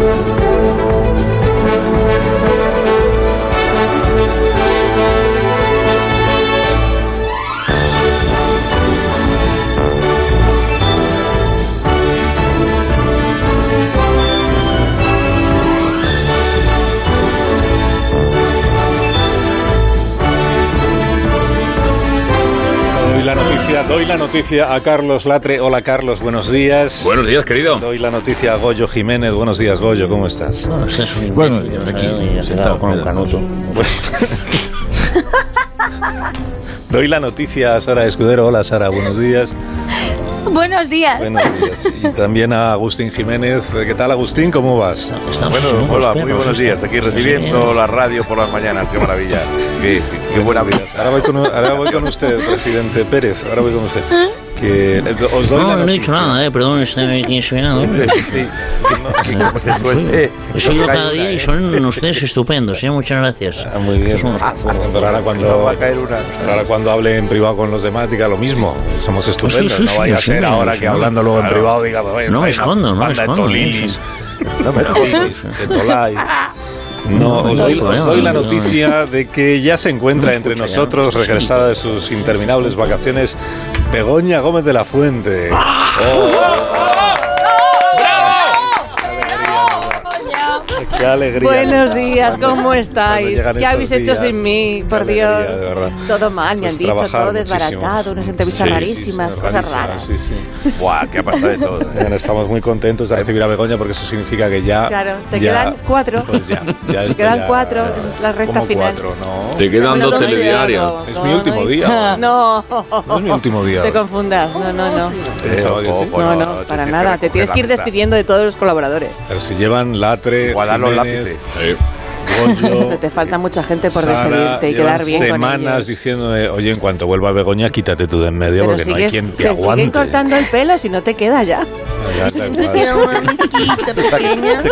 Doy doy la noticia a Carlos Latre. Hola Carlos, buenos días. Buenos días, querido. Doy la noticia a Goyo Jiménez. Buenos días, Goyo, ¿cómo estás? Bueno, aquí, sentado con un canuto. Doy la noticia a Sara Escudero. Hola Sara, buenos días. Buenos días. Buenos días. Y también a Agustín Jiménez. ¿Qué tal Agustín? ¿Cómo vas? Bueno, hola, muy buenos días. Aquí recibiendo la radio por las mañanas. Qué maravilla. Qué, qué buena vida. Ahora voy, con, ahora voy con usted, presidente Pérez. Ahora voy con usted. Que os doy la No, no he dicho nada, eh, perdón, estoy aquí esperando. Sí, que no- que como se suelte, Soy yo no cada día y ¿eh? son ustedes estupendos, eh, muchas gracias. Ah, muy bien. Somos- Pero ahora No cuando, va a caer una. ahora cuando hable en privado con los demás, diga lo mismo. Somos estupendos. Sí, sí, no vaya sí, a ser sí, ahora sí, que no. hablando luego en privado diga, "Bueno, No me escondo, no me escondo, sí. no me escondes, de Tolai. No, No, os no doy, os doy la no, no. noticia de que ya se encuentra No entre nosotros, no, sí, regresada de sus interminables vacaciones, Begoña Gómez de la Fuente. ¡Ah! Oh. ¡Qué alegría! Buenos días, ¿cómo estáis? ¿Qué habéis hecho días. sin mí? Qué Por alegría, Dios. Todo mal, me Pues han dicho, todo muchísimo. desbaratado, unas entrevistas Sí, rarísimas, sí, cosas raras. Sí, sí. Buah, qué ha pasado de todo. ¿eh? Estamos muy contentos de recibir a Begoña porque eso significa que ya. Claro, te ya- quedan cuatro. Pues ya, ya Te quedan ya- cuatro, es la recta ¿Cómo final. cuatro? No. Te quedan Bueno, dos no telediarios. no, Es mi último día. No, No es mi último día. te confundas. No, no, no. No, no, para nada. Te tienes que ir despidiendo de todos los colaboradores. Pero si llevan Latre, O a dar Eh, Goyo, Te falta mucha gente por Sara, despedirte y quedar bien con semanas ellos. diciéndome, oye, en cuanto vuelva Begoña, quítate tú de en medio Pero porque no hay sigues, quien te se aguante. siguen cortando el pelo si no te queda ya.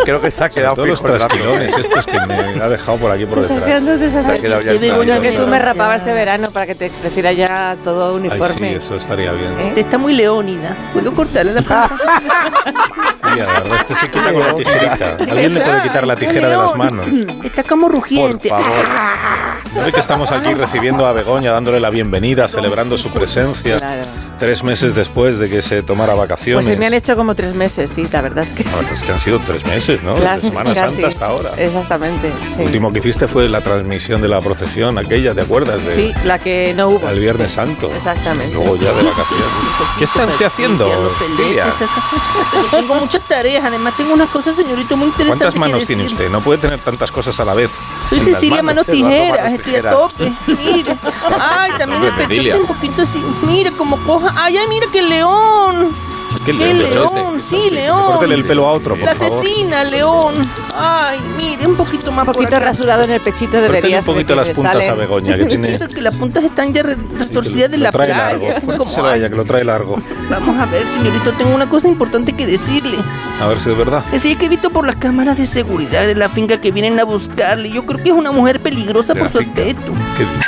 Creo que se ha quedado Todos los fijo trasquilones estos que me ha dejado por aquí por Te detrás. Se ha quedado ya que tú me rapabas este verano para que te creciera ya todo Ay, sí, uniforme. eso estaría bien. ¿Eh? Está muy leónida. ¿Puedo cortarle la punta? Sí, la verdad, este se quita con la tijerita. Alguien le puede quitar la tijera de las manos. Está como Por rugiente. favor. ¿No ve que estamos aquí recibiendo a Begoña, dándole la bienvenida, celebrando su presencia? Claro. Tres meses después de que se tomara vacaciones. Pues se me han hecho como tres meses, sí, la verdad es que Ah, sí. es que han sido tres meses, ¿no? Desde Semana casi. Santa hasta ahora. Exactamente. sí. Lo último que hiciste fue la transmisión de la procesión, aquella, ¿te acuerdas? De, Sí, la que no hubo. El Viernes Santo. Exactamente. Luego ya de vacaciones. ¿Qué está usted haciendo? Tengo muchas tareas. Además, tengo unas cosas, señorito, muy interesantes. ¿Cuántas manos tiene usted? No puede tener tantas cosas a la vez. Soy Cecilia Manos Eduardo Tijeras, estoy a tope. Mire. Ay, también el pecho un poquito así. Mire cómo coja. Ay, ay, mira qué león. ¿Qué ¡Qué león? león! Sí, león. Córtele el pelo a otro, por La favor. asesina, león. Ay, mire, un poquito más Un poquito por acá. rasurado en el pechito deberías. un poquito las puntas salen- a Begoña, que tiene... Sí, porque las puntas están ya re- retorcidas de lo la trae playa. largo. Como, Cuéntaselo a ay, ella, que lo trae largo. Vamos a ver, señorito, tengo una cosa importante que decirle. A ver si es verdad. Es decir, que he visto por las cámaras de seguridad de la finca que vienen a buscarle. Yo creo que es una mujer peligrosa De por su aspecto. ¿Qué dices?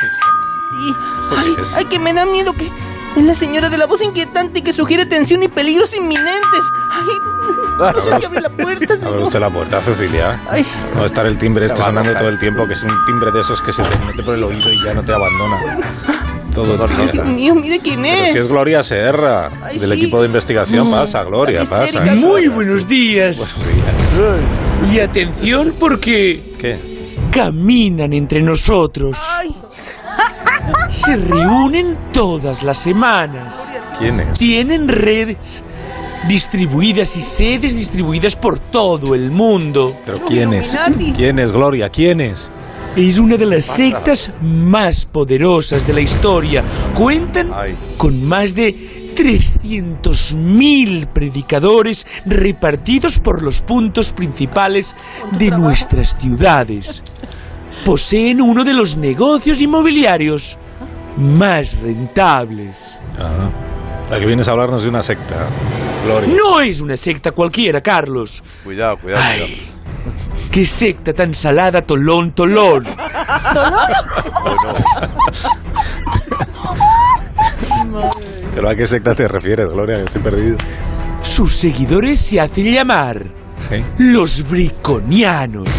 Sí. ¿Eso Ay, ay, que me da miedo que es la señora de la voz inquietante que sugiere tensión y peligros inminentes. Ay, no sé si abre la puerta, Abre señor. usted la puerta, Cecilia. Ay, No va a estar el timbre este sonando todo el tiempo, que es un timbre de esos que se te mete por el oído y ya no te abandona. Todo el Dios día. mío, mire quién Pero si es es. Gloria Serra, Ay, del sí. equipo de investigación. Mm. Pasa, Gloria, pasa. histérica. Muy buenos días. Buenos días. Y atención porque ¿Qué? caminan entre nosotros. Ay, Se reúnen todas las semanas. ¿Quién es? Tienen redes distribuidas y sedes distribuidas por todo el mundo. ¿Pero quién es? Illuminati. ¿Quién es, Gloria? ¿Quién es? Una de las sectas más poderosas de la historia. Cuentan con más de 300.000 predicadores repartidos por los puntos principales de nuestras ciudades. Poseen uno de los negocios inmobiliarios más rentables. Ajá. La que vienes a hablarnos de una secta. Gloria. No es una secta cualquiera, Carlos. Cuidado, cuidado, cuidado. Ay, qué secta tan salada, tolón, tolón. ¿Pero a qué secta te refieres, Gloria? Que estoy perdido. Sus seguidores se hacen llamar Los briconianos.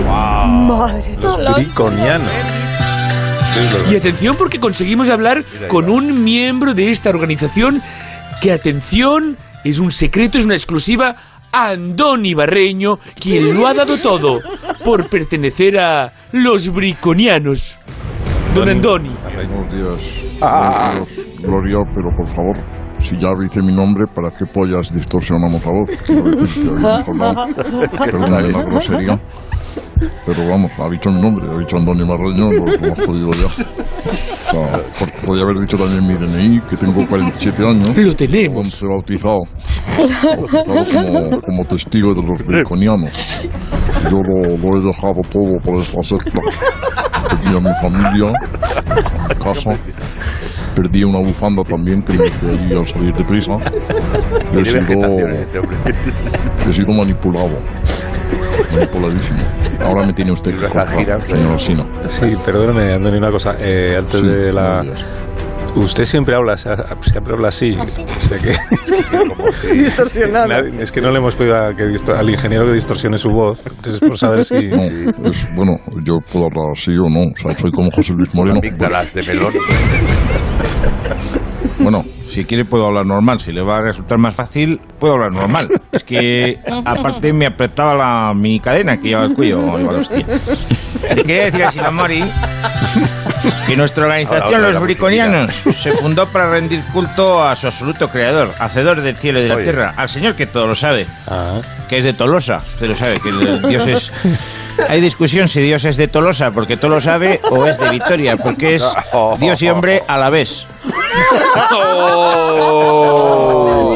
Madre Los briconianos. ¿Qué es lo- Y atención porque conseguimos hablar con un miembro de esta organización que, atención, es un secreto, es una exclusiva, Andoni Barreño, quien lo ha dado todo por pertenecer a los briconianos. Don Andoni. Buenos días. Buenos días, Gloria, pero por favor, si ya dice mi nombre, ¿para qué pollas distorsionamos la voz? Quiero decir que. Perdóname la grosería. Pero vamos, ha dicho mi nombre, ha dicho Antonio Marreño, lo, lo hemos jodido ya. O sea, podía haber dicho también mi DNI, que tengo 47 años. Lo tenemos. 11 bautizado. Bautizado como, como testigo de los briconianos. Yo lo, lo he dejado todo por esta secta. Perdí a mi familia, a casa. Perdí una bufanda también que me dejé ahí al salir de prisa. Y he sido, este hombre. he sido manipulado. Manipuladísimo. Ahora me tiene usted que cortar, señora Sina. Sí, perdóneme, Andoni, una cosa. Eh, antes Sí, de la... Usted siempre habla, siempre habla así. O sea que, distorsionado. nadie- es que no le hemos pedido a que al ingeniero que distorsione su voz. Entonces, por saber si... No, es, bueno, yo puedo hablar así o no. O sea, soy como José Luis Moreno. Amígdalas de melón. Bueno, si quiere puedo hablar normal. Si le va a resultar más fácil, puedo hablar normal. Es que aparte me apretaba la, mi cadena que lleva el cuello. La hostia. Quería decir a Sinamori que nuestra organización, Ahora, ahora, los briconianos, se fundó para rendir culto a su absoluto creador, hacedor del cielo y de la Oye. tierra, al señor que todo lo sabe, Ah, que es de Tolosa. Usted lo sabe, que el Dios es... Hay discusión si Dios es de Tolosa porque todo lo sabe o es de Vitoria porque es Dios y hombre a la vez.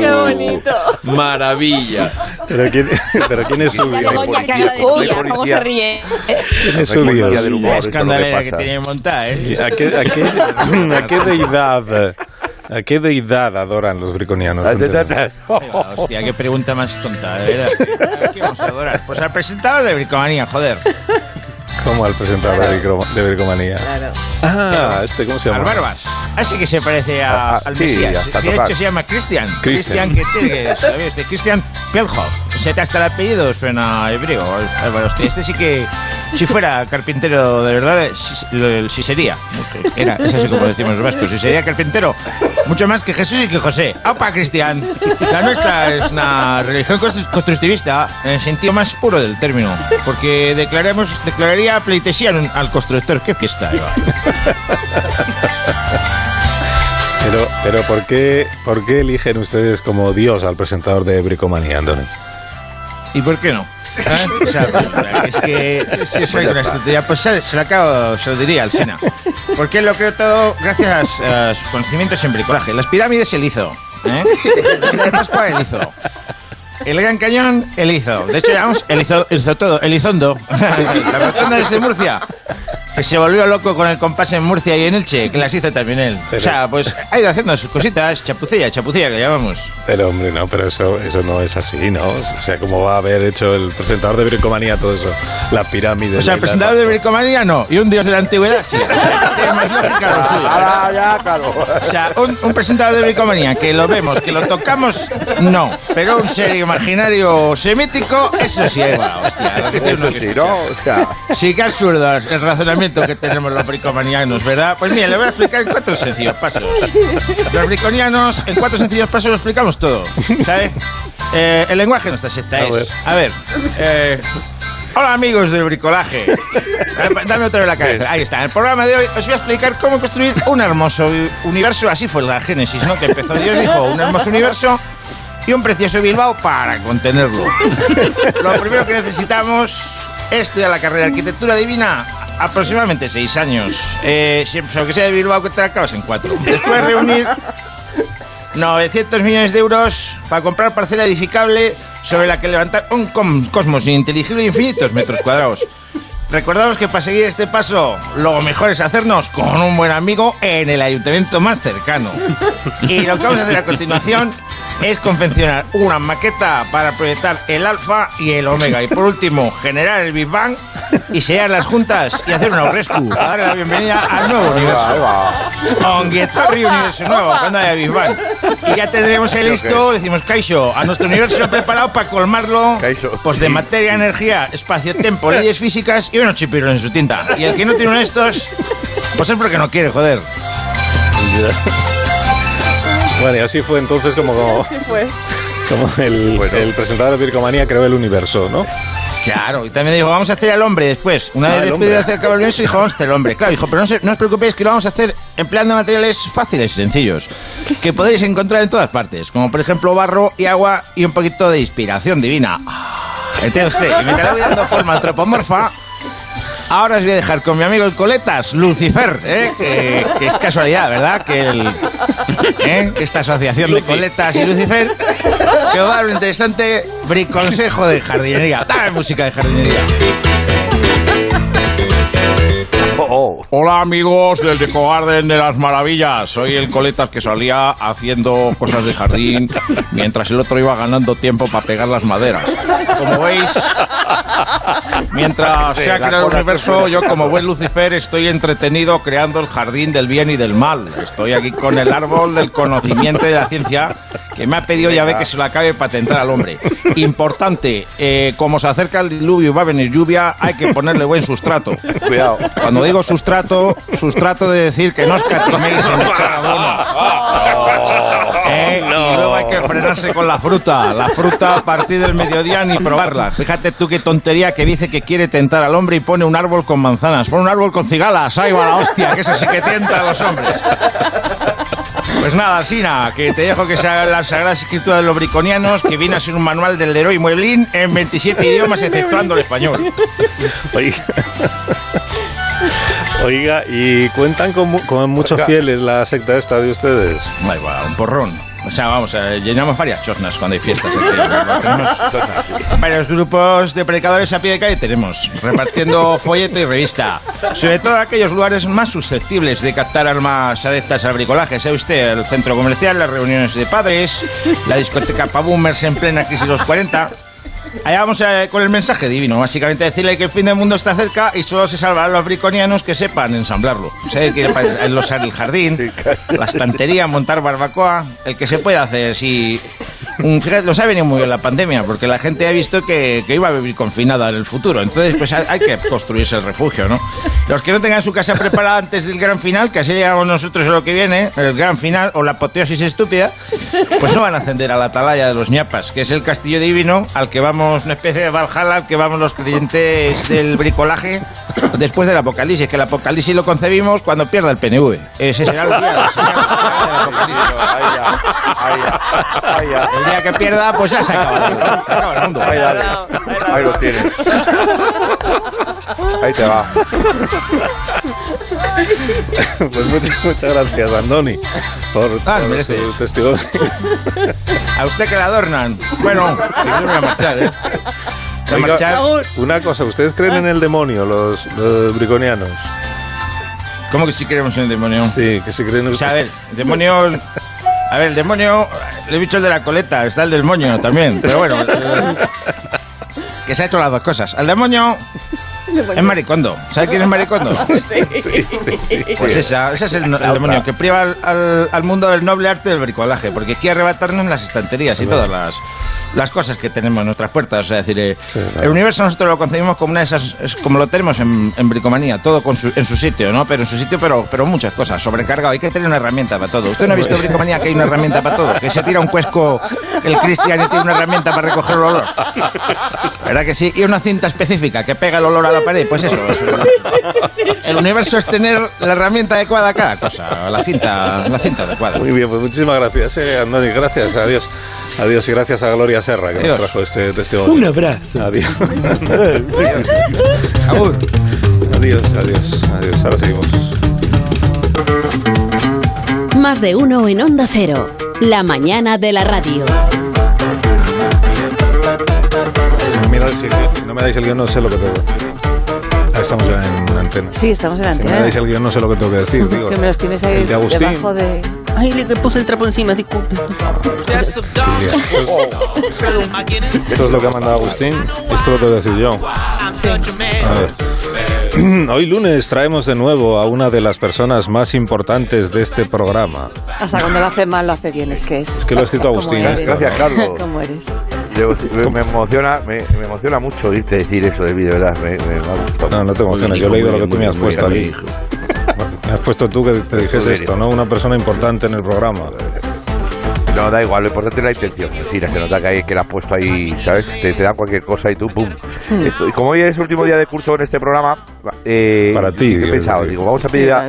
¡Qué bonito! Maravilla. pero ¿quién, pero ¿quién es su cómo se ríe. ¿Quién es su Dios? La escandalera que tenía montada, ¿eh? ¿A qué, a, qué, a qué deidad? ¿A qué deidad adoran los briconianos? Hostia, qué pregunta más tonta, de verdad. ¿Qué vamos a adorar? Pues al presentador de Bricomanía, joder. Como al presentador de, Brico- de Bricomanía. Claro. Ah, este, ¿cómo se Al llama? Barbas. Así que se parece a, Ah, ah, al sí, Mesías. de hecho se llama Christian. Christian. Christian que ¿sabes? De Christian Pelhoff. Hasta el apellido suena hebreo. Este sí que, si fuera carpintero de verdad, sí sería. Era, es así como decimos los vascos. Si sería carpintero, mucho más que Jesús y que José. ¡Opa, Cristian! La nuestra es una religión constru- constructivista en el sentido más puro del término. Porque declaramos, declararía pleitesía al constructor. ¡Qué fiesta! Eva! Pero, pero ¿por, qué, ¿por qué eligen ustedes como Dios al presentador de Bricomanía, Andoni? ¿Y por qué no? ¿Eh? O sea, es que si es una estrategia, pues se, se lo acabo, se lo diría al Sena. Porque él lo creo todo gracias a sus conocimientos en bricolaje. Las pirámides él hizo. ¿eh? La de Pascua él hizo. El Gran Cañón, él hizo. De hecho, llamamos, él hizo, él hizo todo. Elizondo. La rotonda es de Murcia. Se volvió loco con el compás en Murcia y en Elche, que las hizo también él. O sea, pues ha ido haciendo sus cositas, chapucilla, chapucilla que llamamos. Pero hombre, no, pero eso, eso no es así, ¿no? O sea, ¿cómo va a haber hecho el presentador de Bricomanía todo eso? La pirámide. O sea, el presentador de bricomanía no, y un dios de la antigüedad sí. O sea, que tiene más lógica lo suyo. Ah, ya, claro. O sea, un, un presentador de bricomanía que lo vemos, que lo tocamos, no. Pero un ser imaginario semítico, eso sí, hostia. lo que tiene uno Eso que sí, ¿no? escuchar. O sea, Sí, que absurdo el razonamiento que tenemos los bricomanianos, ¿verdad? Pues mira, le voy a explicar en cuatro sencillos pasos. Los briconianos, en cuatro sencillos pasos lo explicamos todo, ¿sabes? Eh, el lenguaje de nuestra secta A es... ver. A ver, eh, Hola amigos del bricolaje. Dame otra vez la cabeza. Ahí está. En el programa de hoy os voy a explicar cómo construir un hermoso universo. Así fue la génesis, ¿no? Que empezó Dios, dijo, un hermoso universo y un precioso Bilbao para contenerlo. Lo primero que necesitamos es estudiar la carrera de arquitectura divina aproximadamente seis años. Eh, siempre, aunque sea de Bilbao, que te acabas en cuatro. Después reunir 900 millones de euros para comprar parcela edificable sobre la que levantar un cosmos ininteligible de infinitos metros cuadrados. Recordamos que para seguir este paso, lo mejor es hacernos con un buen amigo en el ayuntamiento más cercano. Y lo que vamos a hacer a continuación es confeccionar una maqueta para proyectar el alfa y el omega. Y por último, generar el Big Bang y sellarlas juntas y hacer una rescue para darle la bienvenida al nuevo universo. Onguietorri universo nuevo, cuando haya Big Bang. Y ya tendremos el listo, decimos, Kaisho, a nuestro universo preparado para colmarlo pues de materia, energía, espacio-tiempo, leyes físicas y unos chipiros en su tinta. Y el que no tiene uno de estos, pues es porque no quiere, joder. Bueno, y así fue entonces como, como, fue. como el, el presentador de Vircomanía creó el universo, ¿no? Claro, y también dijo, vamos a hacer al hombre después. Una Ah, vez el despedido de hacer el universo, dijo, vamos a hacer el hombre. Claro, dijo, pero no, se- no os preocupéis que lo vamos a hacer empleando materiales fáciles y sencillos, que podréis encontrar en todas partes, como por ejemplo barro y agua y un poquito de inspiración divina. Usted, y le voy dando forma antropomorfa, ahora os voy a dejar con mi amigo el Coletas, Lucifer, ¿eh? que, que es casualidad, ¿verdad? Que el, ¿eh? esta asociación de Coletas y Lucifer que va a dar un interesante briconsejo de jardinería. Dale música de jardinería. Hola amigos del Deco Garden de las Maravillas. Soy el Coletas que salía haciendo cosas de jardín mientras el otro iba ganando tiempo para pegar las maderas. Como veis, mientras se ha creado el universo, yo como buen Lucifer estoy entretenido creando el jardín del bien y del mal. Estoy aquí con el árbol del conocimiento y de la ciencia que me ha pedido ya ve que se lo acabe patentar al hombre. Importante, eh, como se acerca el diluvio y va a venir lluvia, hay que ponerle buen sustrato. Cuidado. Cuando digo sustrato, sustrato de decir que no escatiméis en echar abono. Eh, Y luego hay que frenarse con la fruta. La fruta a partir del mediodía ni probarla. Fíjate tú qué tontería que dice que quiere tentar al hombre y pone un árbol con manzanas. Pone un árbol con cigalas. Ahí va la hostia, que eso sí que tienta a los hombres. Pues nada, Sina, que te dejo que se haga la Sagrada Escritura de los Briconianos, que viene a ser un manual del héroe Mueblín en 27 idiomas, exceptuando el español. Oiga, Oiga, y cuentan con, mu- con muchos fieles la secta esta de ustedes. Ahí va, un porrón. O sea, vamos, eh, llenamos varias chosnas cuando hay fiestas. aquí. tenemos varios grupos de predicadores a pie de calle, tenemos repartiendo folleto y revista. Sobre todo aquellos lugares más susceptibles de captar almas adeptas al bricolaje. Sea usted el centro comercial, las reuniones de padres, la discoteca pa' boomers en plena crisis de los 40. Allá vamos eh, con el mensaje divino, básicamente decirle que el fin del mundo está cerca y solo se salvarán los briconianos que sepan ensamblarlo. O sea, que enlosar el jardín, la estantería, montar barbacoa, el que se pueda hacer. Si, fíjate, nos ha venido muy bien la pandemia, porque la gente ha visto que, iba a vivir confinada en el futuro. Entonces, pues hay, que construirse el refugio, ¿no? Los que no tengan su casa preparada antes del gran final, que así llegamos nosotros a lo que viene, el gran final o la apoteosis estúpida, pues no van a ascender a la atalaya de los ñapas, que es el castillo divino al que vamos, una especie de Valhalla al que vamos los creyentes del bricolaje después del apocalipsis, que el apocalipsis lo concebimos cuando pierda el PNV. Ese será el día del señal del Ahí ya, ahí ya, ahí ya. El día que pierda, pues ya se acaba el mundo. Se acaba el mundo. Ahí dale. Ahí lo tienes. Ahí te va. Pues muchas, muchas gracias, Andoni, por, Ah, por mereces. su testimonio. A usted que le adornan. Bueno, yo me voy a marchar, ¿eh? Voy a Oiga, marchar. una cosa, ¿ustedes creen en el demonio, los, los briconianos? ¿Cómo que si queremos en el demonio? Sí, que si creen O sea, a ver, el demonio. A ver, el demonio. Le he dicho el de la coleta, está el del moño también. Pero bueno. que se ha hecho las dos cosas. El demonio es maricondo. ¿Sabe quién es maricondo? Pues esa, ese es el, el demonio que priva al, al- al mundo del noble arte del bricolaje, porque quiere arrebatarnos las estanterías y todas las, las cosas que tenemos en nuestras puertas. O sea, es decir, eh, el universo nosotros lo concebimos como una de esas, es como lo tenemos en, en bricomanía, todo con su- en su sitio, ¿no? Pero en su sitio, pero, pero muchas cosas, sobrecargado. Hay que tener una herramienta para todo. ¿Usted no ha visto en bricomanía que hay una herramienta para todo? Que se tira un cuesco el cristiano y tiene una herramienta para recoger el olor. ¿Verdad que sí? Y una cinta específica que pega el olor a la pared. Pues eso, eso. El universo es tener la herramienta adecuada a cada cosa, la cinta, la cinta adecuada. Muy bien, pues muchísimas gracias, eh, Andoni, gracias, adiós. Adiós y gracias a Gloria Serra que Adiós. nos trajo este testimonio. Un abrazo. Adiós. Agur. adiós, adiós, adiós. Ahora seguimos. Más de uno en Onda Cero. La mañana de la radio. Mira el sitio. Si no me dais el guion, no sé lo que tengo. Estamos ya en antena. Sí, estamos en Si me antena. dais el guion no sé lo que tengo que decir. Digo, Si me los tienes ahí el de Agustín. debajo de... Ay, le le puse el trapo encima, disculpe. Silvia, Esto es lo que ha mandado Agustín. Esto lo tengo que decir yo. Sí. A ver. Hoy lunes traemos de nuevo a una de las personas más importantes de este programa. Hasta cuando lo hace mal, lo hace bien. Es que es... Es que lo ha escrito ¿Cómo Agustín. Gracias, Carlos. ¿Cómo eres? Yo- me, emociona, me, me emociona mucho oírte decir eso de mí, de verdad. Me, me, me ha gustado. No, no te emociones. Yo he leído lo que tú me has puesto aquí. Me has puesto tú que te dijese esto, ¿no? Una persona importante en el programa. No, da igual, lo importante es la intención. Sí, se nota que, hay, que la has puesto ahí, ¿sabes? Te, te dan cualquier cosa y tú, ¡pum! Hmm. Esto- y como hoy es el último día de curso en este programa, eh, Para ti, ¿qué he pensado? decir. Digo, vamos a pedir a...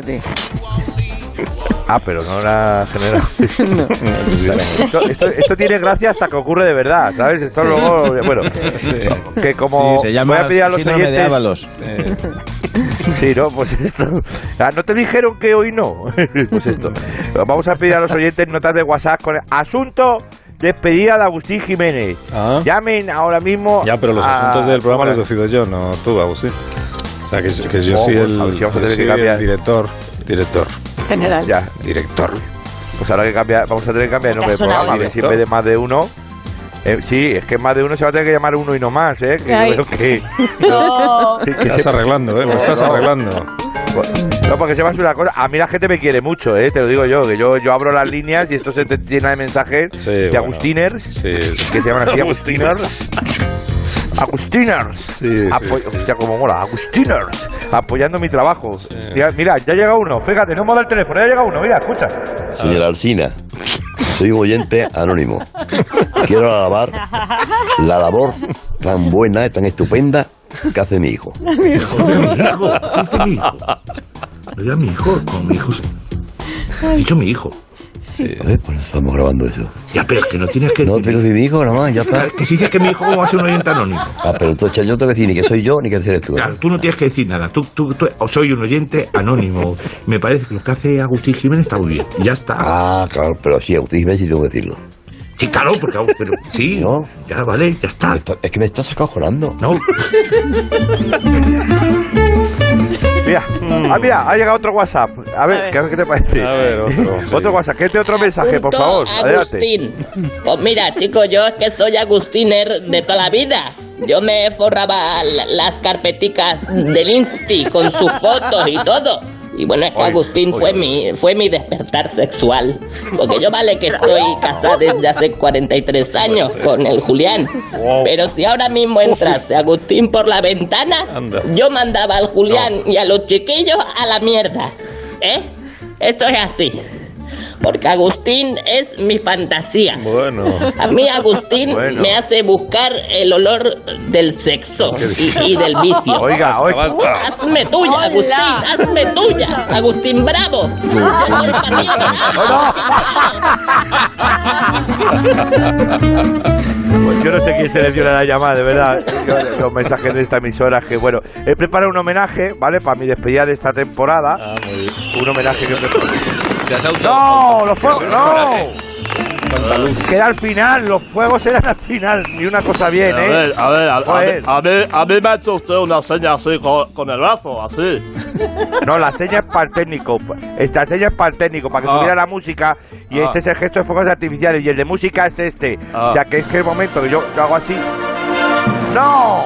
Ah, pero no la general. esto, esto, esto tiene gracia hasta que ocurre de verdad, ¿sabes? Esto luego, bueno, que como Sí, se llama voy a pedir a los de oyentes... Ábalos. Sí, ¿no? Pues esto. Ah, ¿No te dijeron que hoy no? pues esto. Vamos a pedir a los oyentes notas de WhatsApp con el asunto despedida de Agustín Jiménez. Ah. Llamen ahora mismo. Ya, pero los a- asuntos del programa los decido yo, no tú, Agustín. O sea, que, que yo Oh, soy pues, el, si yo soy el director. Director. General. Ya, Director. pues ahora que cambia, vamos a tener que cambiar el nombre del programa. A ver si en vez de más de uno. eh, sí, es que más de uno se va a tener que llamar uno y no más, ¿eh? Que Ay. yo creo que. No. que Estás se- arreglando, ¿eh? Lo estás No, no. arreglando. No, porque sepas una cosa, a mí la gente me quiere mucho, ¿eh? te lo digo yo, que yo, yo abro las líneas y esto se te llena de mensajes Sí, de bueno. Agustiners, Sí, que se llaman así Agustiners. Agustiners. Sí, sí, Apo- sí. Hostia, como mola, Agustiners. Apoyando mi trabajo. Mira, mira, ya llega uno, fíjate, no me da el teléfono, ya llega uno, mira, escucha. Señora Alsina, soy un oyente anónimo. Quiero alabar la labor tan buena y tan estupenda que hace mi hijo. mi hijo, ¿qué hace mi hijo? No diga mi hijo, como mi hijo. He dicho mi hijo. A ver, pues estamos grabando eso. Ya, pero es que no tienes que No, decir. pero mi hijo nada más, ya está. Que si dices que mi hijo, ¿cómo va a ser un oyente anónimo? Ah, pero entonces yo tengo que decir ni que soy yo ni que eres tú. Claro, tú no tienes que decir nada. Tú, tú, tú o soy un oyente anónimo. Me parece que lo que hace Agustín Jiménez está muy bien. Y ya está. Ah, claro, pero sí, Agustín Jiménez sí tengo que decirlo. Sí, claro, porque pero, sí. No. Ya vale, ya está. Es que me estás acojonando. No. Mira, ah, mira, ha llegado otro WhatsApp. A ver, ¿qué, qué te parece? A ver, otro, sí. Otro WhatsApp, ¿qué te otro mensaje, por favor? Adelante. Agustín. Pues mira, chicos, yo es que soy Agustiner de toda la vida. Yo me forraba la- las carpeticas del Insti con sus fotos y todo. Y bueno, es que Oye, Agustín oye, fue oye. mi fue mi despertar sexual. Porque yo vale que estoy casada desde hace 43 años con el Julián. Pero si ahora mismo entrase Agustín por la ventana, Anda. yo mandaba al Julián y a los chiquillos a la mierda. ¿Eh? Esto es así. Porque Agustín es mi fantasía. Bueno. A mí Agustín Bueno. me hace buscar el olor del sexo y, y del vicio. Oiga, oiga. Hazme tuya, Agustín, hazme tuya. Agustín Bravo. Pues yo no sé quién selecciona la llamada, de verdad. Yo, los mensajes de esta emisora que, bueno, he preparado un homenaje, ¿vale? Para mi despedida de esta temporada. Ah, muy bien. Un homenaje que he preparado. Te has auto- ¡No! ¡Los fuegos! ¡No! Queda al final, los fuegos eran al final. Ni una cosa bien, A ¿eh? ver, a ver, a, a, Joder. a mí, a mí me ha hecho usted una seña así con, con el brazo, así. No, la seña es para el técnico. Esta seña es para el técnico, para que Ah. subiera la música. Y Ah. este es el gesto de fuegos artificiales. Y el de música es este. Ah. O sea, que es que el momento que yo lo hago así. ¡No!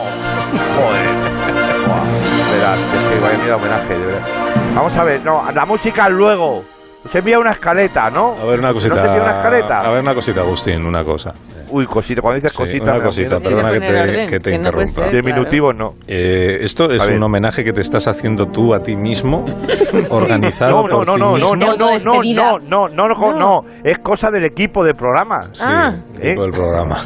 Joder. Buah, Verás, es que vaya miedo homenaje, de verdad. Vamos a ver, no, la música luego. Se envía una escaleta, ¿no? A ver una cosita. ¿No se envía una escaleta? A ver una cosita, Agustín, una cosa. Uy, cosita, cuando dices Sí, cosita. una cosita, perdona que te, orden, que te que no interrumpa. ser. Diminutivo no. Eh, esto es un homenaje que te estás haciendo tú a ti mismo, organizado No, no, por no, ti no, no, mismo. no, no, no, no, no, no, no, no, es cosa del equipo de programa. Sí, Ah. equipo del programa.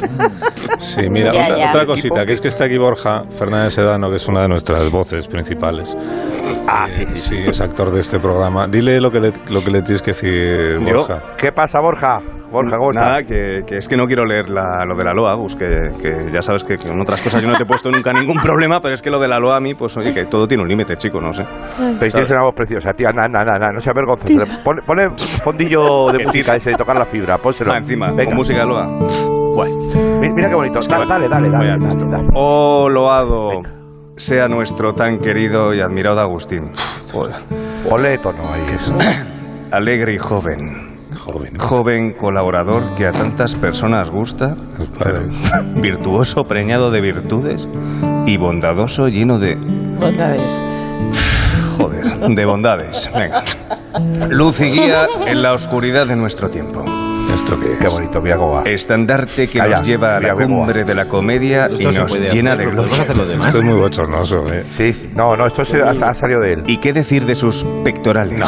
Sí, mira, Ya, otra, ya. otra cosita, que es que está aquí Borja Fernández Sedano, que es una de nuestras voces principales. Ah, Eh, sí, es actor de este programa. Dile lo que le, lo que le tienes que decir, Yo. Borja. ¿Qué pasa, Borja? Borja, ¿cómo Nada, que, que es que no quiero leer la- lo de la LOA, pues que, que ya sabes que con otras cosas yo no te he puesto nunca ningún problema, pero es que lo de la LOA a mí, pues oye, que todo tiene un límite, chico, no sé. Pero tienes una voz preciosa, tío. Anda, anda, anda, no se avergonces. Pon- Ponle fondillo de música ese de tocar la fibra, pónselo. Ah, encima, Venga. con música de LOA. Mi- Mira qué bonito. Da- Dale, dale, dale. Vaya, dale, listo. dale. Oh, loado. sea nuestro tan querido y admirado Agustín. Joder. Ole, tono ahí. Alegre y joven. Joven. Joven colaborador que a tantas personas gusta. Virtuoso, preñado de virtudes. Y bondadoso, lleno de. Bondades. Joder, de bondades. Venga. Luz y guía en la oscuridad de nuestro tiempo. ¿Esto qué Qué bonito, mira cómo va. Estandarte que Calla, nos lleva a la cumbre de la comedia y Esto se nos llena hacer, de gloria. Esto es muy bochornoso, ¿eh? Sí, sí. no, no, esto se- ha, ha salido de él. ¿Y qué decir de sus pectorales?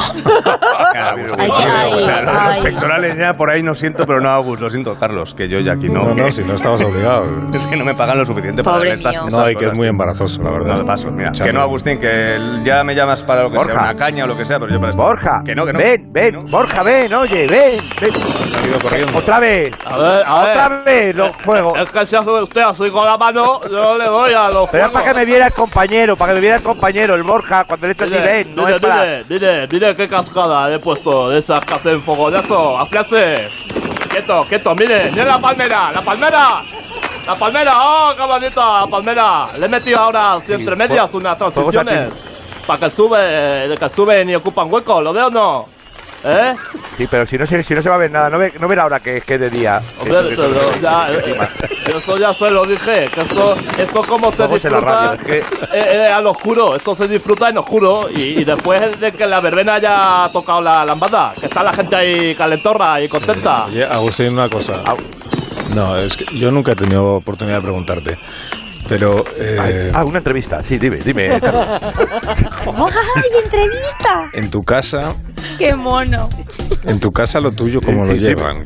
Ay, ay, o sea, los- pectorales ya por ahí no siento, pero no, Agus, lo siento, Carlos, que yo ya aquí no. No, no, si no estabas obligado. Es que no me pagan lo suficiente para Pobre ver estas, estas No, y que es muy embarazoso, la verdad. No, paso, mira. Charlie. Que no, Agustín, que ya me llamas para lo que Borja. sea, una caña o lo que sea, pero yo para esto. Borja, Que no, que no. ven, ven, Borja, ven, oye, ven, ven. Ha salido corriendo. Otra vez, A ver, a ver. otra vez, los juegos. Es que si hace usted así con la mano, yo le doy a los Pero es para que me viera el compañero, para que me viera el compañero, el Borja, cuando le echa así, Mire, ven, no mire, es para... mire, mire, mire qué cascada he puesto de esas que hacen fogonazo. ¡Aflase! Quieto, quieto, mire, mire la palmera, la palmera. La palmera, oh, qué bonita, la palmera. Le he metido ahora así entre medias unas transiciones. Para que sube, que suben y ocupan hueco, ¿lo veo o no? ¿Eh? Sí, pero si no se, si no se va a ver nada, no ve, no ver ahora que, que es de día. Hombre, que- ya, eh, eso ya se lo dije, que esto, esto como se disfruta radio, es eh, eh, al oscuro, esto se disfruta en oscuro y, y después de que la verbena haya tocado la lambada, que está la gente ahí calentorra y contenta. Oye, Agustín, una cosa. No, es que yo nunca he tenido oportunidad de preguntarte. Pero. eh, Ah, una entrevista, sí, dime, dime. ¡Ay, entrevista! en tu casa, ¡Qué mono! en tu casa lo tuyo, ¿cómo Sí, lo sí, llevan?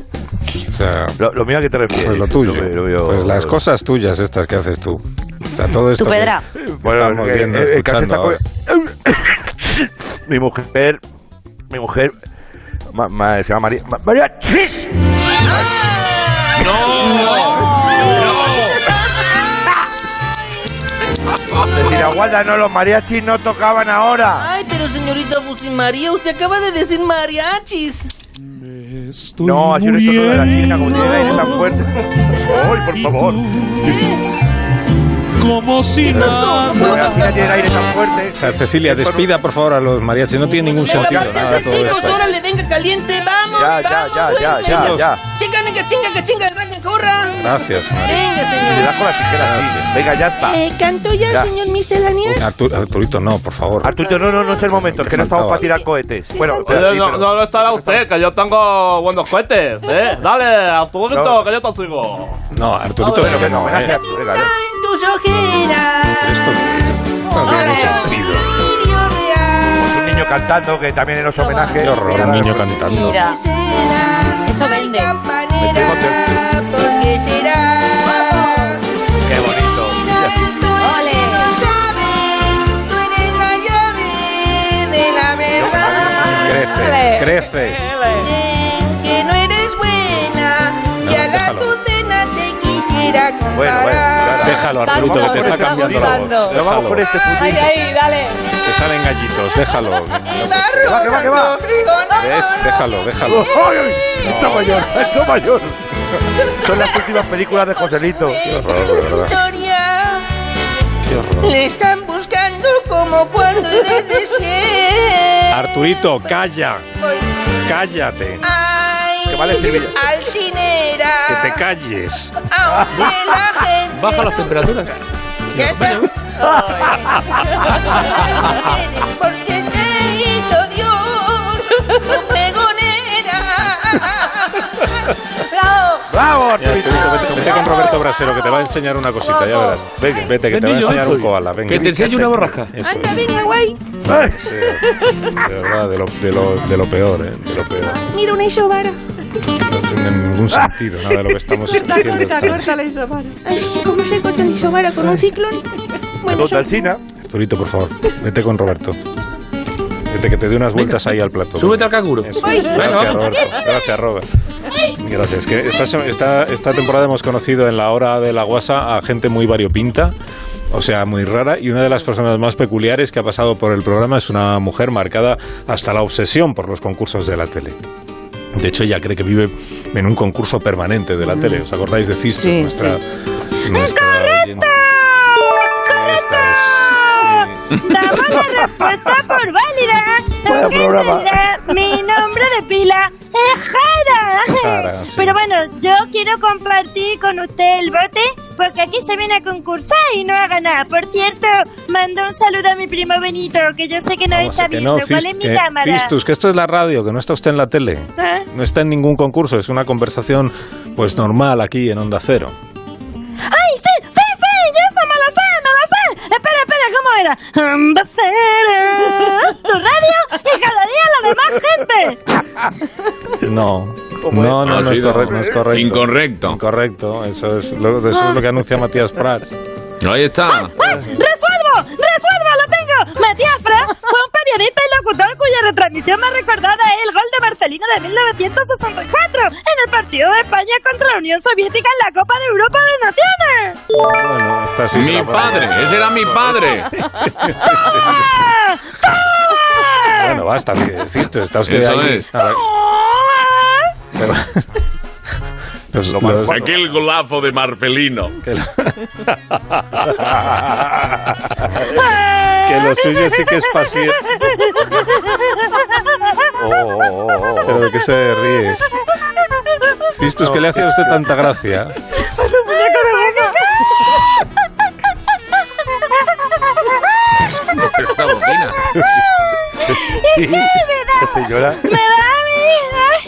O sea, Lo, lo mío a qué te refieres. pues lo tuyo. Lo- lo- lo- Pues las cosas tuyas estas que haces tú. O sea, todo esto. Tu que pedra. Bueno, estamos eh, viendo, eh, el escuchando mi mujer, mi mujer, ma- ma- se llama María, ma- María Chis. De Tiragualda no, los mariachis no tocaban ahora. Ay, pero señorita Agustín María, usted acaba de decir mariachis. No, así no es todo de la China, como tiene tan fuerte. Ay, por favor. Como si nada. China tiene aire tan fuerte. O sea, Cecilia, despida por favor a los mariachis. No tiene ningún Venga, sentido nada todo chicos, esto. órale, venga, caliente, vamos, Ya, ya, vamos, ya, ya, ya, venga. ya. Chica, que chinga, que chinga, arranquen, corra. Gracias, María. Venga, Le señor. das con la tijera así. Venga, ya está. Eh, ¿Canto ya, Ya. señor misceláneas? Artur- Arturito, no, por favor. Arturito, no, no, no es el momento, es que no estamos para tirar cohetes. Bueno, pero no, pero- no lo estará usted, que yo tengo buenos cohetes, ¿eh? Dale, Arturito, No. que yo te sigo. No, Arturito, Ah, eso que bueno, no, ¿eh? venga, ya. En tus ojeras. Cantando, que también en los homenajes. Horror, un niño cantando. Mira, eso vende. Campanera, ¿por qué será? Qué bonito. ¡Ole! Tú eres la llave de la verdad. Crece, crece. Quisiera Bueno, bueno, comparar. claro. Déjalo, Arturito, que te está cambiando la voz. Pero vamos por este ¡Ay, futuro. ay, dale! Te salen gallitos, déjalo. Va va, que va, que va. ¿Ves? Déjalo, déjalo. ¡Ay, ay! Está mayor, está mayor. Son las últimas películas de Joselito. Qué horror. Historia. Qué horror. Le están buscando como cuando y desde siempre. Arturito, calla. Cállate. Ay, Que vale estribillo. Que te calles. Aunque la gente Baja las temperaturas. Ya está. Porque te hizo Dios tu pregonera. ¡Bravo! ¡Bravo, vete, vete con Roberto Brasero, que te va a enseñar una cosita, ya verás. Vete, vete, que te va a enseñar un koala. Venga. Que te enseñe una borrasca. Eso, Anda, venga, guay. Ay, de verdad, de lo, de lo, de lo peor, ¿eh? De lo peor. Mira una isobara. No tiene ningún sentido nada de lo que estamos diciendo. Está- Ay, ¿cómo se corta una isobara con un ciclón? Bueno, ¿Dónde Alcina? Arturito, por favor, vete con Roberto. Vete, que te dé unas vueltas ahí al plato. Súbete al canguro. Eso. Gracias. Roberto. Gracias, Robert. Gracias. Que esta, esta, esta temporada hemos conocido en la hora de la guasa a gente muy variopinta. O sea, muy rara. Y una de las personas más peculiares que ha pasado por el programa es una mujer marcada hasta la obsesión por los concursos de la tele. De hecho, ella cree que vive en un concurso permanente de la tele. ¿Os acordáis de Cisto? Sí, nuestra, nuestra? Esta es. Damos la respuesta por válida. Programa. en realidad mi nombre de pila es Jara. Jara, sí. Pero bueno, yo quiero compartir con usted el bote porque aquí se viene a concursar y no a ganar. Por cierto, mando un saludo a mi primo Benito, que yo sé que no Vamos, está que viendo. no, ¿Cuál es mi que- cámara? Cistus, que esto es la radio, que no está usted en la tele. ¿Eh? No está en ningún concurso, es una conversación pues normal aquí en Onda Cero. Cero, tu radio y cada día la demás gente. No. No, no, Ha no es, correcto, no es correcto. incorrecto. Incorrecto, eso es lo, eso es lo que anuncia Matías Prats. Ahí está. ¡Ah! ¡Resuelvo! ¡Resuelvo! Periodista y locutor cuya retransmisión más recordada es el gol de Marcelino de 1964 en el partido de España contra la Unión Soviética en la Copa de Europa de Naciones. Bueno, esta sí se Mi padre, ese era mi padre. ¡Toma! ¡Toma! Bueno, basta, Cistus, está usted Eso ahí. es. Pero- Los- los- Aquel golazo de Marcelino. que, lo... que lo suyo sí que es pasión. Pero de qué se ríe. Cistus, ¿qué le hacía a usted tanta gracia? Esta bocina. Sí, esta señora. Me da a mí,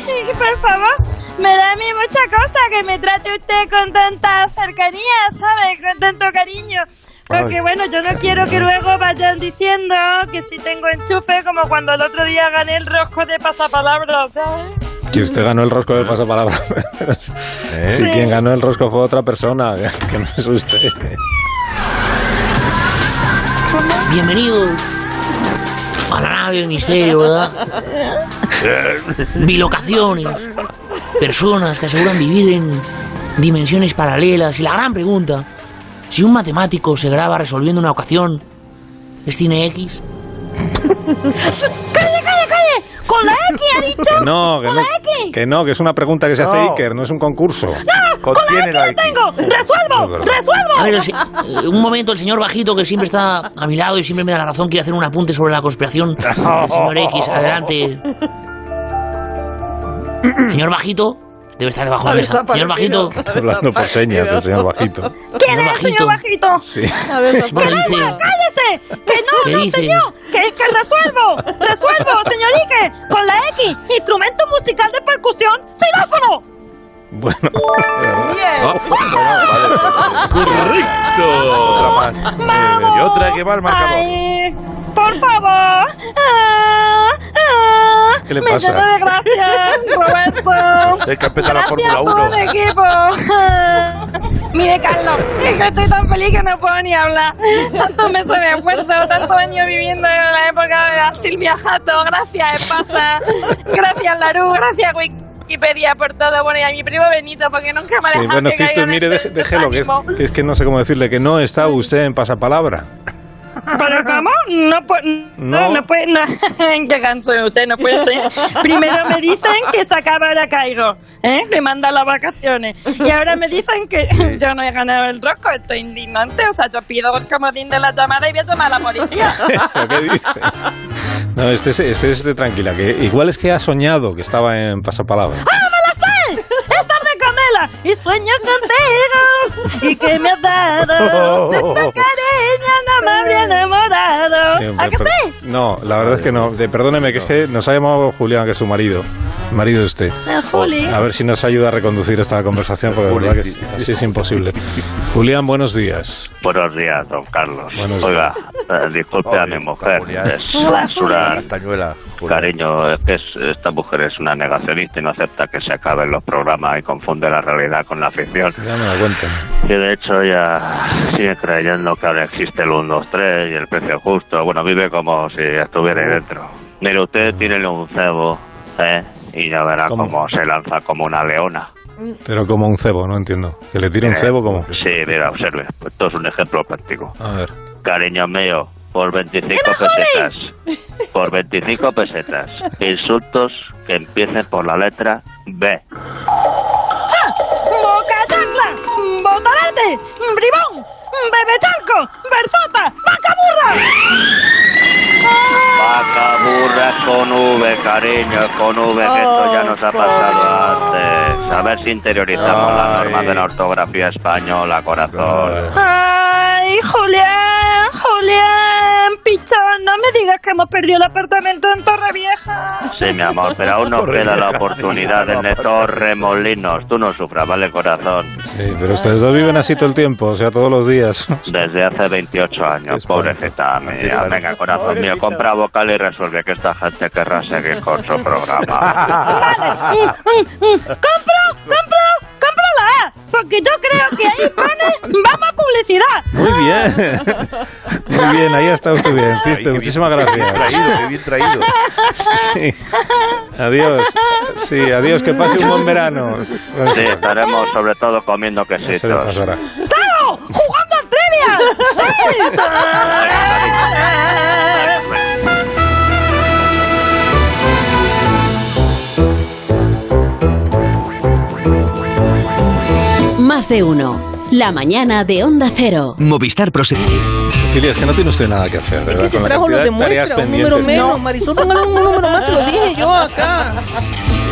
ay, por favor, me da a mí mucha cosa que me trate usted con tanta cercanía, ¿sabe? Con tanto cariño. Porque bueno, yo no quiero que luego vayan diciendo que si tengo enchufe, como cuando el otro día gané el rosco de pasapalabra, ¿sabes? Que usted ganó el rosco de pasapalabra. ¿Eh? Si quien ganó el rosco fue otra persona, que no es usted. Bienvenidos a la nave del misterio, ¿verdad? Bilocaciones. Personas que aseguran vivir en dimensiones paralelas. Y la gran pregunta, si un matemático se graba resolviendo una ecuación, ¿es cine X? ¡Calle, calle, calle! ¡Con la X ha dicho! Que no, que ¡Con no, la X! que no, que es una pregunta que se hace No. Iker, no es un concurso. ¡No! ¡Con la X la X. tengo! ¡Resuelvo! ¡Resuelvo! A ver, el se- eh, un momento, el señor Bajito, que siempre está a mi lado y siempre me da la razón, quiere hacer un apunte sobre la conspiración del señor X. Adelante. Señor Bajito, debe estar debajo de la mesa. Señor Bajito, Está hablando por señas el señor Bajito. ¿Quién Señor es, señor Bajito. Sí. ¿qué ¡Que no, cállese! ¡Que no, ¿Qué no, dices? señor! ¡Que, que resuelvo! ¡Resuelvo, señor Ike! ¡Con la X! ¡Instrumento musical de percusión! ¡Xilófono! Bueno. Ah, Bueno, vale. Correcto. Otra más. Eh, y otra que va al marcador. ¡Ay! ¡Por favor! ¡Ah! ¡Ah! ¿Qué le Me pasa? lleno de gracias, Roberto. Es que empezar la Fórmula a todo 1. el equipo. Ah. Mire, Carlos, es que estoy tan feliz que no puedo ni hablar. Tantos meses de esfuerzo, tantos años viviendo en la época de la Silvia Jato. Gracias, Espasa. Gracias, Larú. Gracias, Wikipedia, por todo. Bueno, y a mi primo Benito, porque nunca me ha Sí, dejado bueno, que mire, déjelo, que es, que es que no sé cómo decirle, que no está usted en pasapalabra. ¿Pero cómo? No, pu- no, No. no puede... No. ¡Qué canso de usted! No puede ser. Primero me dicen que se acaba ahora caigo, ¿eh? Que manda las vacaciones. Y ahora me dicen que yo no he ganado el rosco. Estoy indignante. O sea, yo pido el comodín de la llamada y voy a llamar a la policía. ¿Pero ¿Qué dice? No, este es, este es de tranquila, que igual es que ha soñado que estaba en pasapalabra. ¡Ah, ¡Y sueño contigo! ¿Y que me has dado? Si tu cariño no me habría enamorado. ¿A per- sí? No, la verdad es que no. Perdóneme, que es que nos ha llamado Julián, que es su marido. Marido de usted. Eh, Juli. A ver si nos ayuda a reconducir esta conversación, porque de verdad que así es imposible. Julián, buenos días. Buenos días, don Carlos. Buenos Oiga, eh, disculpe a mi mujer. Es. Castañuela. Cariño, es que es- esta mujer es una negacionista y no acepta que se acaben los programas y confunde la realidad con la ficción. Ya me da cuenta. Y de hecho ella sigue creyendo que ahora existe el 1, 2, 3 y el precio justo. Bueno, vive como si estuviera ahí dentro. Mire, usted tírele un cebo, ¿eh? Y ya verá ¿Cómo? cómo se lanza como una leona. Pero como un cebo, no entiendo. Que le tire un Eh, cebo como. Sí, mira, observe. Pues Esto es un ejemplo práctico. A ver. Cariño mío, por 25 pesetas. Por 25 pesetas. Insultos que empiecen por la letra B. Boca chancla, botarate, bribón, bebé charco, bersota, vaca burra. Con V, cariño, es con V, que esto ya nos ha pasado antes. A ver si interiorizamos la norma de la ortografía española, corazón. Ay, Julián, Julián, pichón, no me digas que hemos perdido el apartamento en Torrevieja. Sí, mi amor, pero aún nos queda la oportunidad en el Torremolinos. Tú no sufras, ¿vale, corazón? Sí, pero ustedes no viven así todo el tiempo, o sea, todos los días. Desde hace 28 años, pobrecita mía. Venga, corazón mío, compra vocal y resuelve que esta gente querrá seguir con su programa. Vale, mm, mm, mm. compro, compro, porque yo creo que ahí pone vamos a publicidad. Muy bien. Muy bien, ahí está usted bien. Fiste, muchísimas gracias. traído, qué bien traído. Sí. Adiós. Sí, adiós, que pase un buen verano. Sí, estaremos sobre todo comiendo Se le quesitos. pasará. ¡Claro! ¡Jugando al trivia! Más de uno. La mañana de Onda Cero. Movistar Pro Cecilia, es que no tiene usted nada que hacer, ¿verdad? Que se trajo lo de demuestra, un número menos. Marisol, póngale un número más, se lo dije yo acá.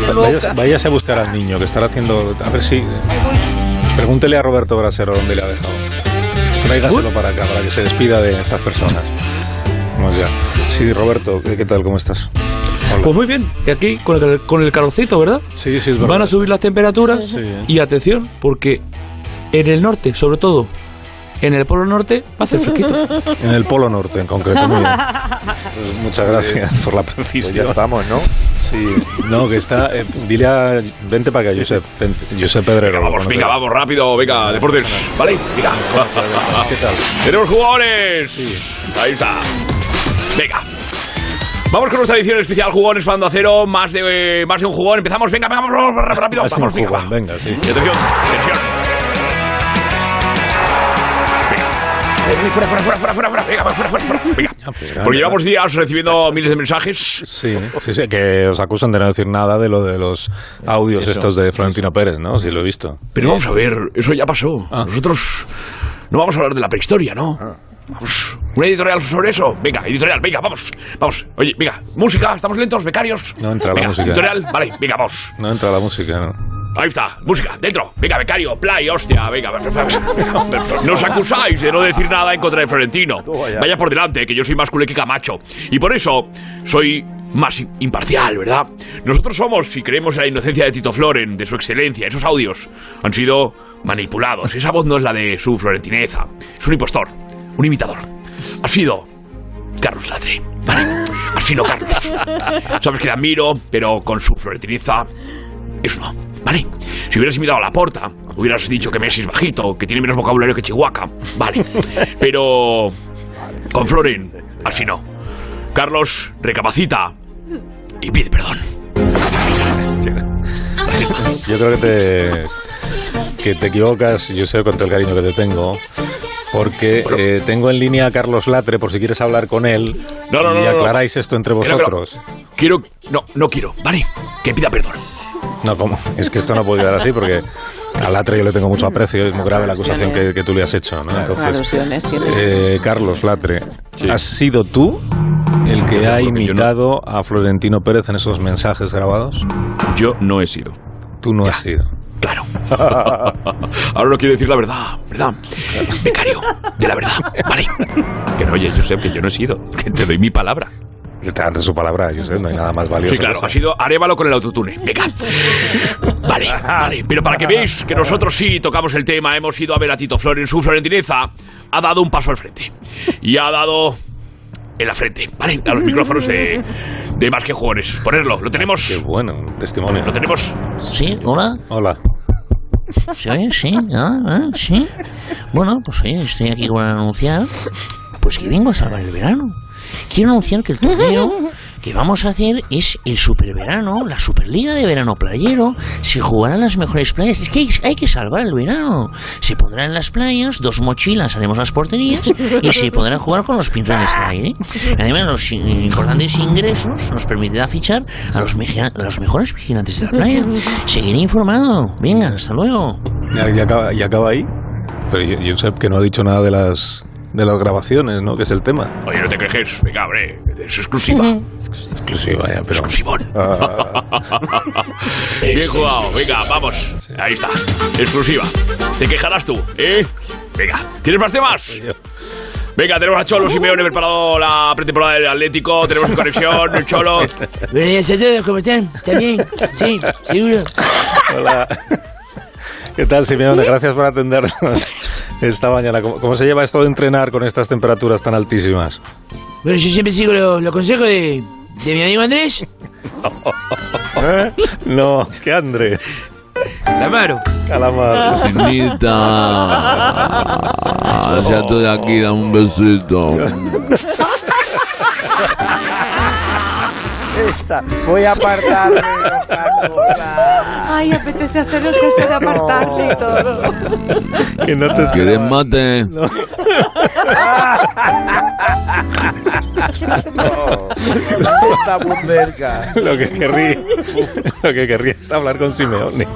No, váyase, váyase a buscar al niño que estará haciendo. A ver si. Pregúntele a Roberto Brasero dónde le ha dejado. Tráigaselo para acá, para que se despida de estas personas. Vamos ya. Sí, Roberto, ¿qué qué tal? ¿Cómo estás? Pues muy bien, y aquí con el, con el calorcito, ¿verdad? Sí, sí, es verdad. Van a subir las temperaturas Sí. y atención, porque en el norte, sobre todo, en el polo norte, va a hacer fresquito. En el Polo Norte, en concreto. Muy bien. Pues muchas gracias por la precisión. Pues ya estamos, ¿no? Sí, no, que está. eh, dile a. Vente para acá, Josep. Vente, Josep Pedrero. Vamos, venga, vamos, rápido, venga, deportes. ¿Vale? Venga. ¿Qué tal? Tenemos jugadores. Ahí está. Venga. Vamos con nuestra edición especial jugones Fando a cero, más de, más de un jugón. Empezamos, venga, venga, vamos, rápido, vamos, venga, va. venga, sí. Y atención, atención. Venga. Fuera, fuera, fuera, fuera, fuera, fuera, venga, fuera, fuera, fuera, venga. pues, Porque llevamos días recibiendo miles de mensajes. Sí, sí, sí, que os acusan de no decir nada de lo de los audios Eso, estos de Florentino Pérez, ¿no? Sí, lo he visto. Pero vamos a ver, eso ya pasó. Ah. Nosotros no vamos a hablar de la prehistoria, ¿no? Vamos, una editorial sobre eso. Venga, editorial, venga, vamos, vamos. Oye, venga, música, estamos lentos, becarios. No entra la música. Editorial, vale, venga, vamos. No entra la música, ¿no? Ahí está, música, dentro. Venga, becario, play, hostia, venga. venga, venga. No os acusáis de no decir nada en contra de Florentino. Vaya por delante, que yo soy más culé que Camacho. Y por eso soy más imparcial, ¿verdad? Nosotros somos, y creemos en la inocencia de Tito Floren, de su excelencia, esos audios han sido manipulados. Esa voz no es la de su florentineza. Es un impostor, un imitador. Ha sido Carlos Latre. ¿vale? Carlos. Sabes que le admiro, pero con su florentineza eso no, ¿vale? Si hubieras imitado a la porta, hubieras dicho que Messi es bajito, que tiene menos vocabulario que Chihuahua, vale. Pero con Floren, así no. Carlos recapacita y pide perdón. Yo creo que te, que te equivocas, yo sé con todo el cariño que te tengo, porque eh, tengo en línea a Carlos Latre por si quieres hablar con él No, no, no, y no, no. aclaráis esto entre vosotros. Quiero, no, no quiero, ¿vale? Que pida perdón. No, ¿cómo? Es que esto no puede quedar así porque a Latre yo le tengo mucho aprecio, es muy grave la acusación que, que tú le has hecho, ¿no? Entonces, eh, Carlos Latre, ¿has sido tú el que ha imitado a Florentino Pérez en esos mensajes grabados? Yo no he sido. Tú no has sido. Claro. Ahora no quiero decir la verdad, ¿verdad? Becario, de la verdad, ¿vale? Que no, oye, Josep, que yo no he sido. Que te doy mi palabra. Te dando su palabra, yo sé, no hay nada más valioso. Sí, claro, ha sido Arevalo con el autotune. Venga. Vale, vale. Pero para que veáis que nosotros sí tocamos el tema, hemos ido a ver a Tito Flor en su florentineza, ha dado un paso al frente. Y ha dado en la frente, ¿vale? A los micrófonos de, de Más que Jugones. Ponerlo, lo tenemos. Qué bueno, un testimonio. Lo tenemos. Sí, hola. Hola. ¿Se oye? Sí, ah, ah, sí. Bueno, pues oye, estoy aquí para anunciar pues que vengo a salvar el verano. Quiero anunciar que el torneo que vamos a hacer es el superverano, la Superliga de Verano Playero. Se jugarán las mejores playas. Es que hay, que salvar el verano. Se pondrán en las playas, dos mochilas, haremos las porterías y se podrá jugar con los pintones al aire. Además, los importantes ingresos nos permitirá fichar a los, a los mejores vigilantes de la playa. Seguiré informado. Venga, hasta luego. ¿Y acaba, y acaba ahí? Pero Josep, que no ha dicho nada de las de las grabaciones, ¿no? Que es el tema. Oye, no te quejes. Venga, hombre. Es exclusiva. Exclusiva, ya, pero... Exclusivón. Ah, Bien jugado. Venga, vamos. Ahí está. Exclusiva. Te quejarás tú, ¿eh? Venga. ¿Tienes más temas? Venga, tenemos a Cholo Simeone preparado la pretemporada del Atlético. Tenemos en conexión, Cholo. Buenos días a todos, ¿cómo están? ¿Está bien? Sí, seguro. Hola. ¿Qué tal, Simeone? Gracias por atendernos esta mañana. ¿Cómo, cómo se lleva esto de entrenar con estas temperaturas tan altísimas? Bueno, yo siempre sigo los los consejos de, de mi amigo Andrés. ¿Eh? No, ¿qué Andrés? Calamaro. Calamaro. Sinita. Ya estoy aquí, dame un besito. Esta. Voy a apartarme. Ay, apetece hacer el gesto de apartarle y todo. Que no te ¿Quieres mate? Está muy cerca. Lo que querría, lo que querría es hablar con Simeone.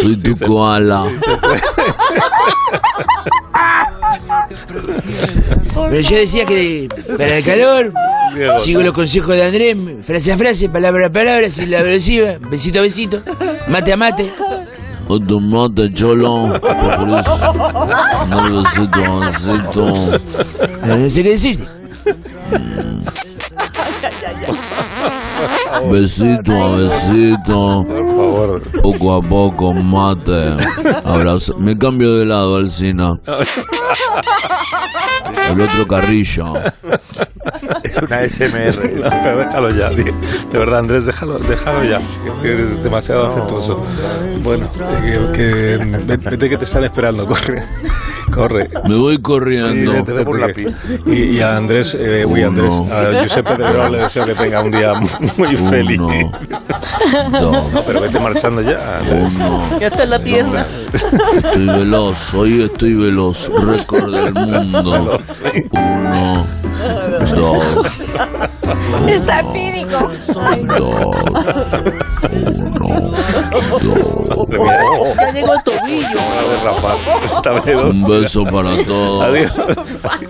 Soy tu koala. Pero yo decía que para el calor sigo los consejos de Andrés, frase a frase, palabra a palabra, sílaba a sílaba, besito a besito, mate a mate. Otro mate, cholo. Por eso. No besito, besito. No, no sé qué decirte. Besito a besito. Por favor. Poco a poco, mate. Abrazo. Me cambio de lado, Alcina. El otro carrillo. Es una SMR. No, pero déjalo ya, tío. de verdad, Andrés, déjalo, déjalo ya, que eres demasiado afectuoso. Bueno, que, que- vete, vete que te están esperando, corre, corre. Me voy Sí, corriendo. vete, vete, que- y, y a Andrés, eh, uy, Andrés, a Giuseppe Pedrero le deseo que tenga un día muy feliz. No, pero vete marchando ya. Andrés. Ya está en la pierna. Estoy veloz, hoy estoy veloz. Récord del mundo. Uno, dos, Está empírico. Ya llegó el tobillo. Un beso para todos. Adiós.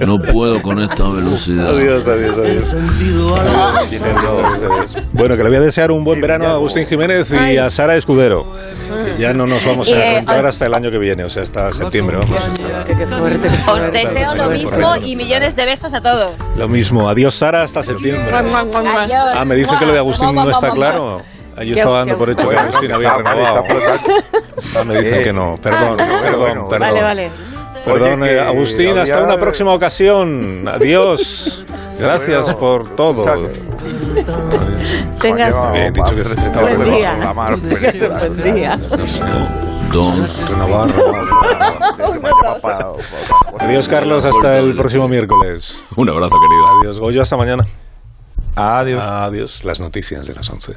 No puedo con esta velocidad. Adiós, adiós, adiós. Bueno, que le voy a desear un buen verano a Agustín Jiménez y a Sara Escudero. Que ya no nos vamos a Eh, encontrar hasta el año que viene, o sea, hasta septiembre, vamos. Os deseo lo mismo y millones de besos a todos. Lo mismo. Adiós, Sara, hasta septiembre. Adiós. Ah, me dicen que lo de Agustín no está claro. Yo ¿Qué- estaba dando por hecho que Agustín había renovado. Ah, me dicen que no. Perdón, perdón, perdón. Vale, vale. Perdón, Oye, eh, Agustín, hasta una próxima ocasión. Adiós. Gracias Bueno, por todo. Tengas estaba buen día. Dos. Renovado. Adiós, Carlos, hasta el próximo miércoles. Un abrazo, querido. Adiós, Goyo, hasta mañana. Adiós. Adiós, las noticias de las 11.